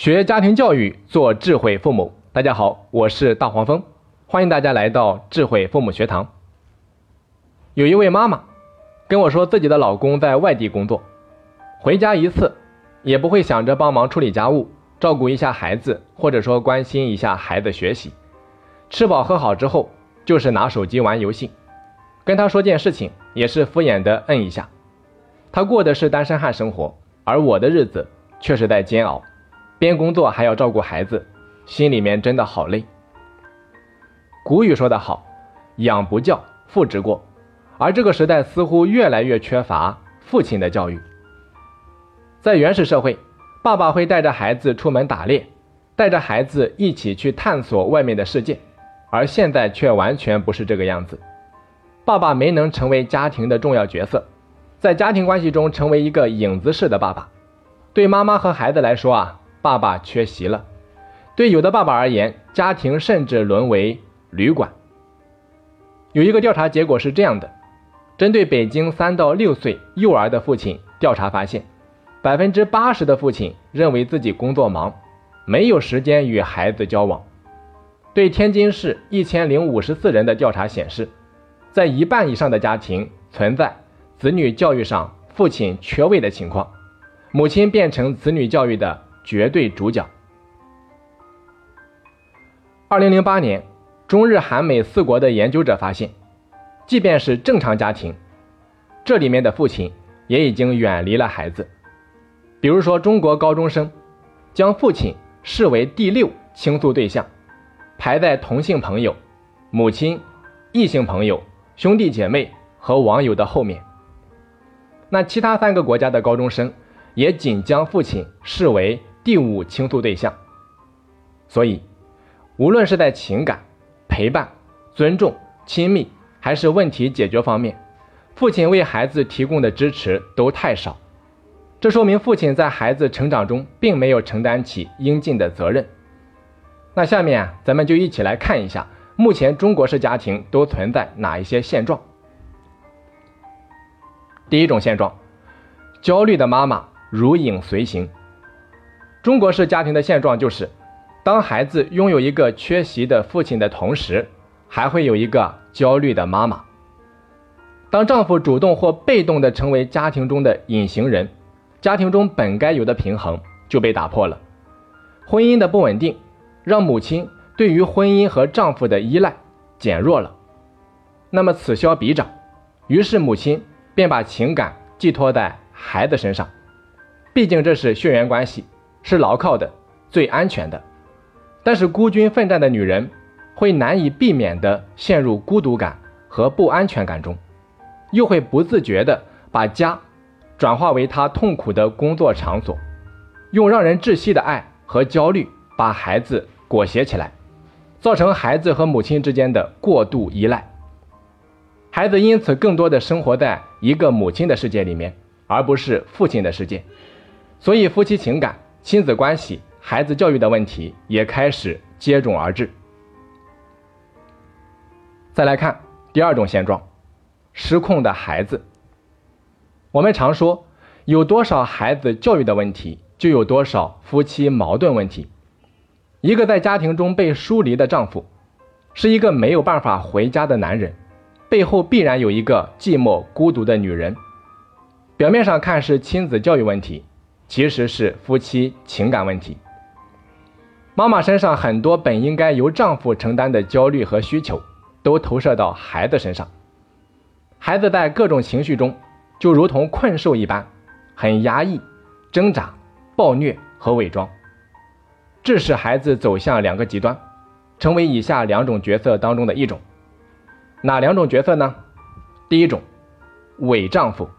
学家庭教育，做智慧父母。大家好，我是大黄蜂，欢迎大家来到智慧父母学堂。有一位妈妈跟我说，自己的老公在外地工作，回家一次也不会想着帮忙处理家务、照顾一下孩子，或者说关心一下孩子学习。吃饱喝好之后，就是拿手机玩游戏。跟他说件事情，也是敷衍的摁一下。他过的是单身汉生活，而我的日子却是在煎熬。边工作还要照顾孩子，心里面真的好累。古语说得好，“养不教，父之过”，而这个时代似乎越来越缺乏父亲的教育。在原始社会，爸爸会带着孩子出门打猎，带着孩子一起去探索外面的世界，而现在却完全不是这个样子。爸爸没能成为家庭的重要角色，在家庭关系中成为一个影子式的爸爸。对妈妈和孩子来说啊。爸爸缺席了，对有的爸爸而言，家庭甚至沦为旅馆。有一个调查结果是这样的：针对北京三到六岁幼儿的父亲，调查发现，百分之八十的父亲认为自己工作忙，没有时间与孩子交往。对天津市一千零五十四人的调查显示，在一半以上的家庭存在子女教育上父亲缺位的情况，母亲变成子女教育的。绝对主角。二零零八年，中日韩美四国的研究者发现，即便是正常家庭，这里面的父亲也已经远离了孩子。比如说，中国高中生将父亲视为第六倾诉对象，排在同性朋友、母亲、异性朋友、兄弟姐妹和网友的后面。那其他三个国家的高中生也仅将父亲视为。第五倾诉对象，所以无论是在情感、陪伴、尊重、亲密，还是问题解决方面，父亲为孩子提供的支持都太少。这说明父亲在孩子成长中并没有承担起应尽的责任。那下面啊，咱们就一起来看一下，目前中国式家庭都存在哪一些现状。第一种现状，焦虑的妈妈如影随形。中国式家庭的现状就是，当孩子拥有一个缺席的父亲的同时，还会有一个焦虑的妈妈。当丈夫主动或被动的成为家庭中的隐形人，家庭中本该有的平衡就被打破了。婚姻的不稳定，让母亲对于婚姻和丈夫的依赖减弱了。那么此消彼长，于是母亲便把情感寄托在孩子身上，毕竟这是血缘关系。是牢靠的，最安全的。但是孤军奋战的女人会难以避免的陷入孤独感和不安全感中，又会不自觉的把家转化为她痛苦的工作场所，用让人窒息的爱和焦虑把孩子裹挟起来，造成孩子和母亲之间的过度依赖。孩子因此更多的生活在一个母亲的世界里面，而不是父亲的世界，所以夫妻情感。亲子关系、孩子教育的问题也开始接踵而至。再来看第二种现状：失控的孩子。我们常说，有多少孩子教育的问题，就有多少夫妻矛盾问题。一个在家庭中被疏离的丈夫，是一个没有办法回家的男人，背后必然有一个寂寞孤独的女人。表面上看是亲子教育问题。其实是夫妻情感问题。妈妈身上很多本应该由丈夫承担的焦虑和需求，都投射到孩子身上。孩子在各种情绪中，就如同困兽一般，很压抑、挣扎、暴虐和伪装，致使孩子走向两个极端，成为以下两种角色当中的一种。哪两种角色呢？第一种，伪丈夫。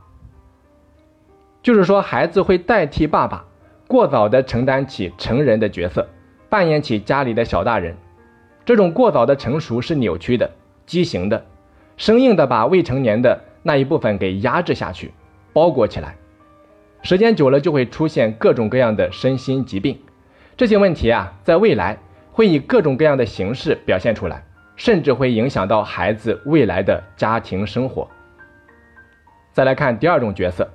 就是说，孩子会代替爸爸，过早的承担起成人的角色，扮演起家里的小大人。这种过早的成熟是扭曲的、畸形的，生硬的把未成年的那一部分给压制下去、包裹起来。时间久了，就会出现各种各样的身心疾病。这些问题啊，在未来会以各种各样的形式表现出来，甚至会影响到孩子未来的家庭生活。再来看第二种角色。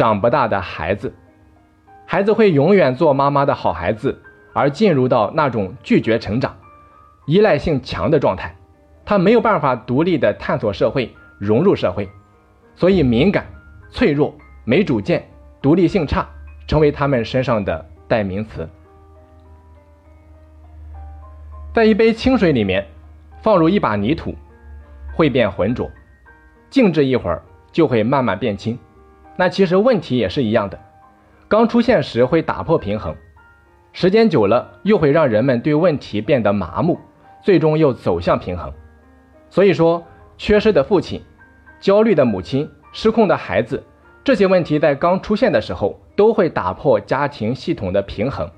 长不大的孩子，孩子会永远做妈妈的好孩子，而进入到那种拒绝成长、依赖性强的状态。他没有办法独立的探索社会、融入社会，所以敏感、脆弱、没主见、独立性差，成为他们身上的代名词。在一杯清水里面放入一把泥土，会变浑浊；静置一会儿，就会慢慢变清。那其实问题也是一样的，刚出现时会打破平衡，时间久了又会让人们对问题变得麻木，最终又走向平衡。所以说，缺失的父亲、焦虑的母亲、失控的孩子，这些问题在刚出现的时候都会打破家庭系统的平衡，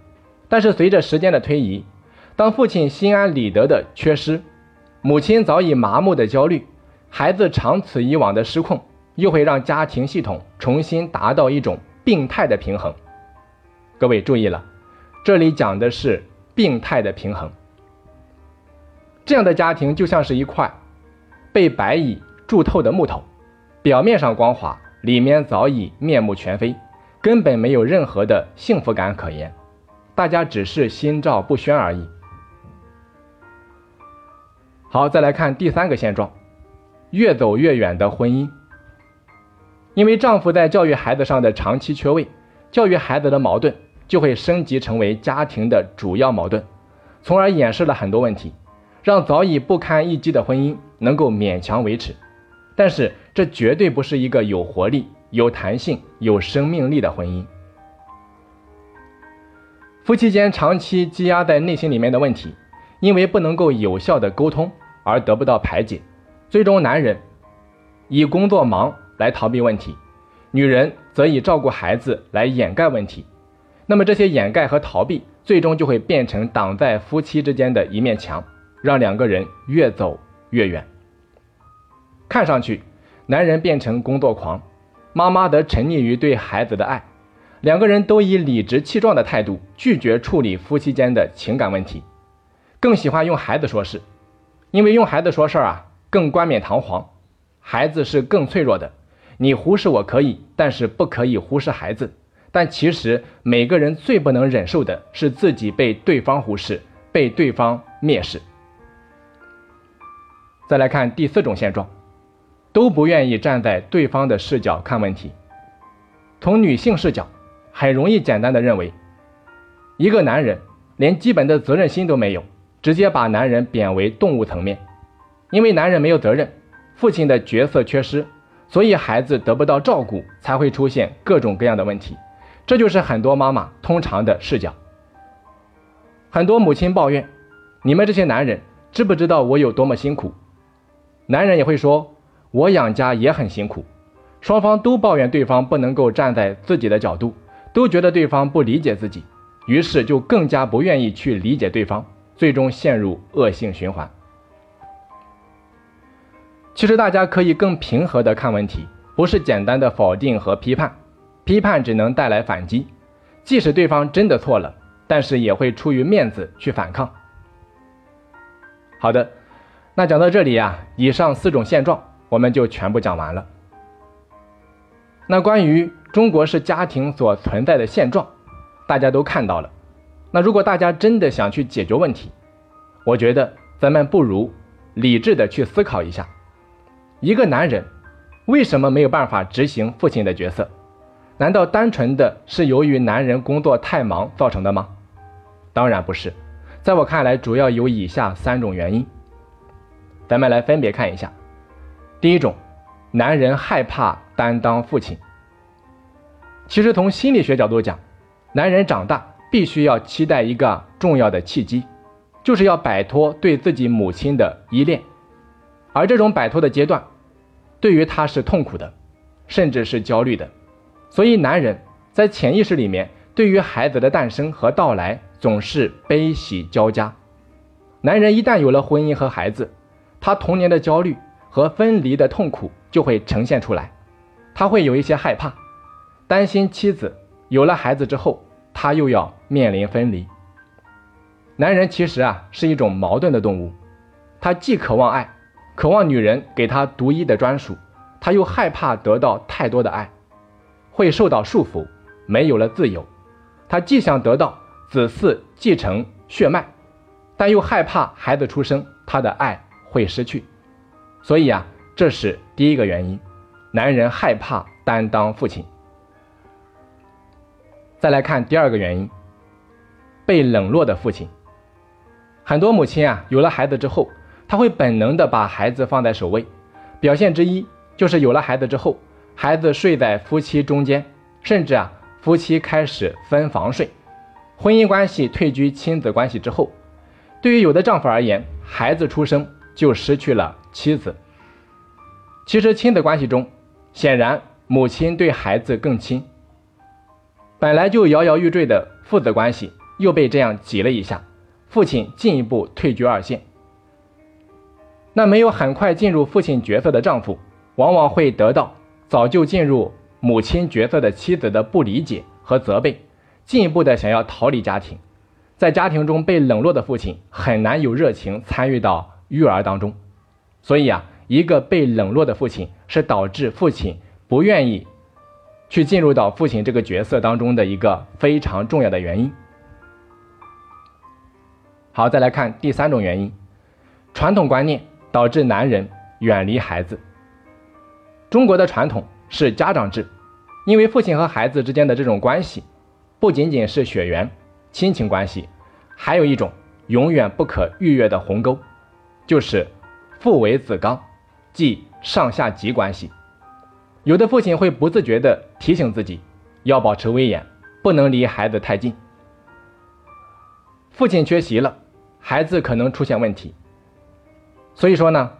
但是随着时间的推移。当父亲心安理得的缺失，母亲早已麻木的焦虑，孩子长此以往的失控，又会让家庭系统重新达到一种病态的平衡。各位注意了，这里讲的是病态的平衡。这样的家庭就像是一块被白蚁蛀透的木头，表面上光滑，里面早已面目全非，根本没有任何的幸福感可言，大家只是心照不宣而已。好，再来看第三个现状，越走越远的婚姻。因为丈夫在教育孩子上的长期缺位，教育孩子的矛盾就会升级成为家庭的主要矛盾，从而掩饰了很多问题，让早已不堪一击的婚姻能够勉强维持。但是这绝对不是一个有活力、有弹性、有生命力的婚姻。夫妻间长期积压在内心里面的问题，因为不能够有效的沟通。而得不到排解，最终男人以工作忙来逃避问题，女人则以照顾孩子来掩盖问题。那么这些掩盖和逃避，最终就会变成挡在夫妻之间的一面墙，让两个人越走越远。看上去，男人变成工作狂，妈妈则沉溺于对孩子的爱，两个人都以理直气壮的态度拒绝处理夫妻间的情感问题，更喜欢用孩子说事。因为用孩子说事儿啊，更冠冕堂皇，孩子是更脆弱的。你忽视我可以，但是不可以忽视孩子。但其实每个人最不能忍受的是自己被对方忽视，被对方蔑视。再来看第四种现状，都不愿意站在对方的视角看问题。从女性视角，很容易简单的认为，一个男人连基本的责任心都没有。直接把男人贬为动物层面，因为男人没有责任，父亲的角色缺失，所以孩子得不到照顾，才会出现各种各样的问题。这就是很多妈妈通常的视角。很多母亲抱怨：“你们这些男人知不知道我有多么辛苦？”男人也会说：“我养家也很辛苦。”双方都抱怨对方不能够站在自己的角度，都觉得对方不理解自己，于是就更加不愿意去理解对方。最终陷入恶性循环。其实大家可以更平和的看问题，不是简单的否定和批判，批判只能带来反击。即使对方真的错了，但是也会出于面子去反抗。好的，那讲到这里呀，以上四种现状我们就全部讲完了。那关于中国式家庭所存在的现状，大家都看到了。那如果大家真的想去解决问题，我觉得咱们不如理智的去思考一下：一个男人为什么没有办法执行父亲的角色？难道单纯的是由于男人工作太忙造成的吗？当然不是，在我看来，主要有以下三种原因。咱们来分别看一下。第一种，男人害怕担当父亲。其实从心理学角度讲，男人长大。必须要期待一个重要的契机，就是要摆脱对自己母亲的依恋，而这种摆脱的阶段，对于他是痛苦的，甚至是焦虑的。所以，男人在潜意识里面，对于孩子的诞生和到来总是悲喜交加。男人一旦有了婚姻和孩子，他童年的焦虑和分离的痛苦就会呈现出来，他会有一些害怕，担心妻子有了孩子之后。他又要面临分离。男人其实啊是一种矛盾的动物，他既渴望爱，渴望女人给他独一的专属，他又害怕得到太多的爱，会受到束缚，没有了自由，他既想得到子嗣继承血脉，但又害怕孩子出生，他的爱会失去。所以啊，这是第一个原因，男人害怕担当父亲。再来看第二个原因，被冷落的父亲。很多母亲啊，有了孩子之后，他会本能的把孩子放在首位，表现之一就是有了孩子之后，孩子睡在夫妻中间，甚至啊，夫妻开始分房睡，婚姻关系退居亲子关系之后，对于有的丈夫而言，孩子出生就失去了妻子。其实亲子关系中，显然母亲对孩子更亲。本来就摇摇欲坠的父子关系，又被这样挤了一下，父亲进一步退居二线。那没有很快进入父亲角色的丈夫，往往会得到早就进入母亲角色的妻子的不理解和责备，进一步的想要逃离家庭，在家庭中被冷落的父亲很难有热情参与到育儿当中。所以啊。一个被冷落的父亲是导致父亲不愿意去进入到父亲这个角色当中的一个非常重要的原因。好，再来看第三种原因，传统观念导致男人远离孩子。中国的传统是家长制，因为父亲和孩子之间的这种关系不仅仅是血缘亲情关系，还有一种永远不可逾越的鸿沟，就是父为子纲。即上下级关系，有的父亲会不自觉地提醒自己，要保持威严，不能离孩子太近。父亲缺席了，孩子可能出现问题。所以说呢，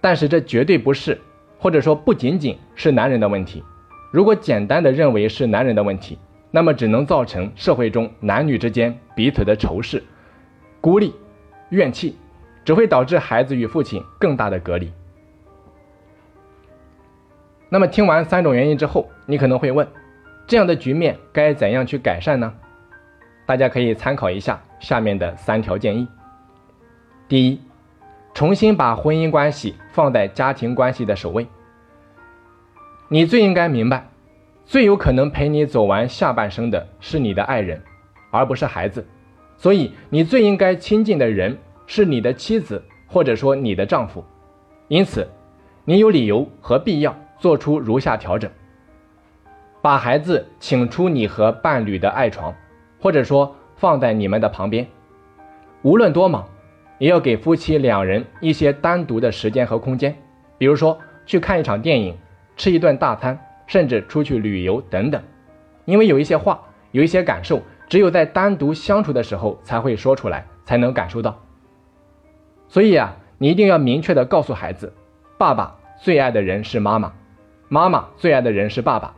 但是这绝对不是，或者说不仅仅是男人的问题。如果简单的认为是男人的问题，那么只能造成社会中男女之间彼此的仇视、孤立、怨气，只会导致孩子与父亲更大的隔离。那么听完三种原因之后，你可能会问，这样的局面该怎样去改善呢？大家可以参考一下下面的三条建议。第一，重新把婚姻关系放在家庭关系的首位。你最应该明白，最有可能陪你走完下半生的是你的爱人，而不是孩子。所以，你最应该亲近的人是你的妻子，或者说你的丈夫。因此，你有理由和必要。做出如下调整：把孩子请出你和伴侣的爱床，或者说放在你们的旁边。无论多忙，也要给夫妻两人一些单独的时间和空间，比如说去看一场电影、吃一顿大餐，甚至出去旅游等等。因为有一些话，有一些感受，只有在单独相处的时候才会说出来，才能感受到。所以啊，你一定要明确的告诉孩子，爸爸最爱的人是妈妈。妈妈最爱的人是爸爸，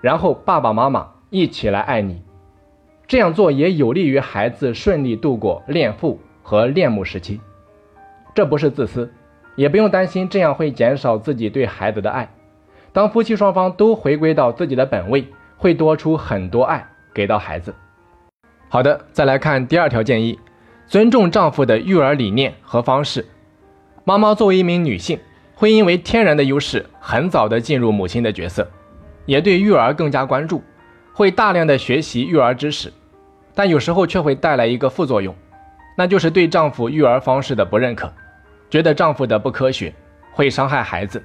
然后爸爸妈妈一起来爱你，这样做也有利于孩子顺利度过恋父和恋母时期。这不是自私，也不用担心这样会减少自己对孩子的爱。当夫妻双方都回归到自己的本位，会多出很多爱给到孩子。好的，再来看第二条建议：尊重丈夫的育儿理念和方式。妈妈作为一名女性。会因为天然的优势，很早的进入母亲的角色，也对育儿更加关注，会大量的学习育儿知识，但有时候却会带来一个副作用，那就是对丈夫育儿方式的不认可，觉得丈夫的不科学，会伤害孩子。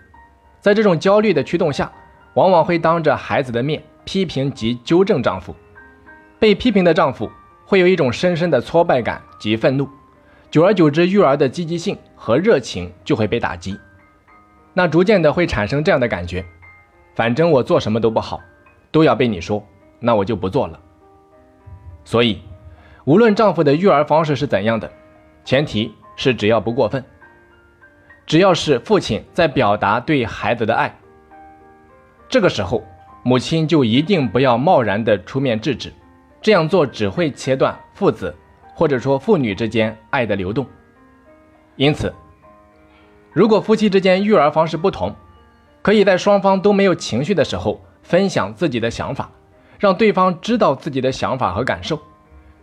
在这种焦虑的驱动下，往往会当着孩子的面批评及纠正丈夫。被批评的丈夫会有一种深深的挫败感及愤怒，久而久之，育儿的积极性和热情就会被打击。那逐渐的会产生这样的感觉，反正我做什么都不好，都要被你说，那我就不做了。所以，无论丈夫的育儿方式是怎样的，前提是只要不过分，只要是父亲在表达对孩子的爱，这个时候母亲就一定不要贸然的出面制止，这样做只会切断父子或者说父女之间爱的流动。因此。如果夫妻之间育儿方式不同，可以在双方都没有情绪的时候分享自己的想法，让对方知道自己的想法和感受，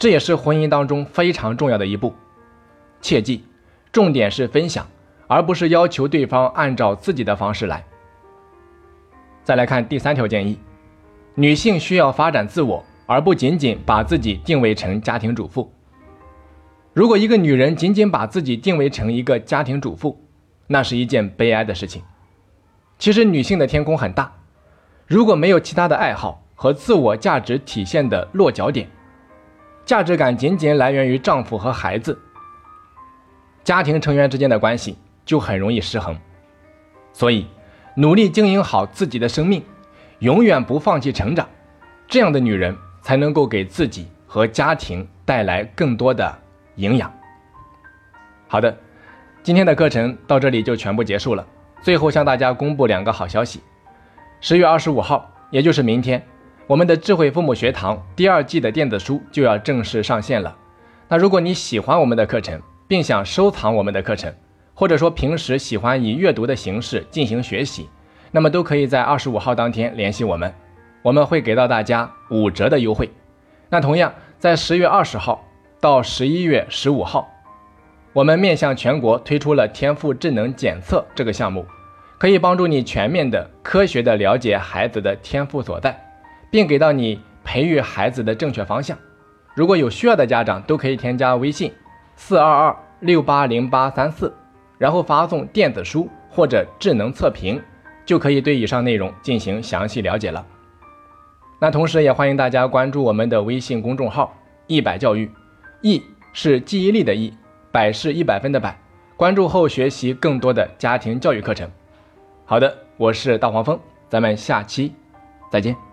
这也是婚姻当中非常重要的一步。切记，重点是分享，而不是要求对方按照自己的方式来。再来看第三条建议：女性需要发展自我，而不仅仅把自己定位成家庭主妇。如果一个女人仅仅把自己定位成一个家庭主妇，那是一件悲哀的事情。其实女性的天空很大，如果没有其他的爱好和自我价值体现的落脚点，价值感仅仅来源于丈夫和孩子，家庭成员之间的关系就很容易失衡。所以，努力经营好自己的生命，永远不放弃成长，这样的女人才能够给自己和家庭带来更多的。营养。好的，今天的课程到这里就全部结束了。最后向大家公布两个好消息：十月二十五号，也就是明天，我们的智慧父母学堂第二季的电子书就要正式上线了。那如果你喜欢我们的课程，并想收藏我们的课程，或者说平时喜欢以阅读的形式进行学习，那么都可以在二十五号当天联系我们，我们会给到大家五折的优惠。那同样在十月二十号。到十一月十五号，我们面向全国推出了天赋智能检测这个项目，可以帮助你全面的、科学的了解孩子的天赋所在，并给到你培育孩子的正确方向。如果有需要的家长，都可以添加微信四二二六八零八三四，然后发送电子书或者智能测评，就可以对以上内容进行详细了解了。那同时也欢迎大家关注我们的微信公众号“一百教育”。一是记忆力的一，百是一百分的百。关注后学习更多的家庭教育课程。好的，我是大黄蜂，咱们下期再见。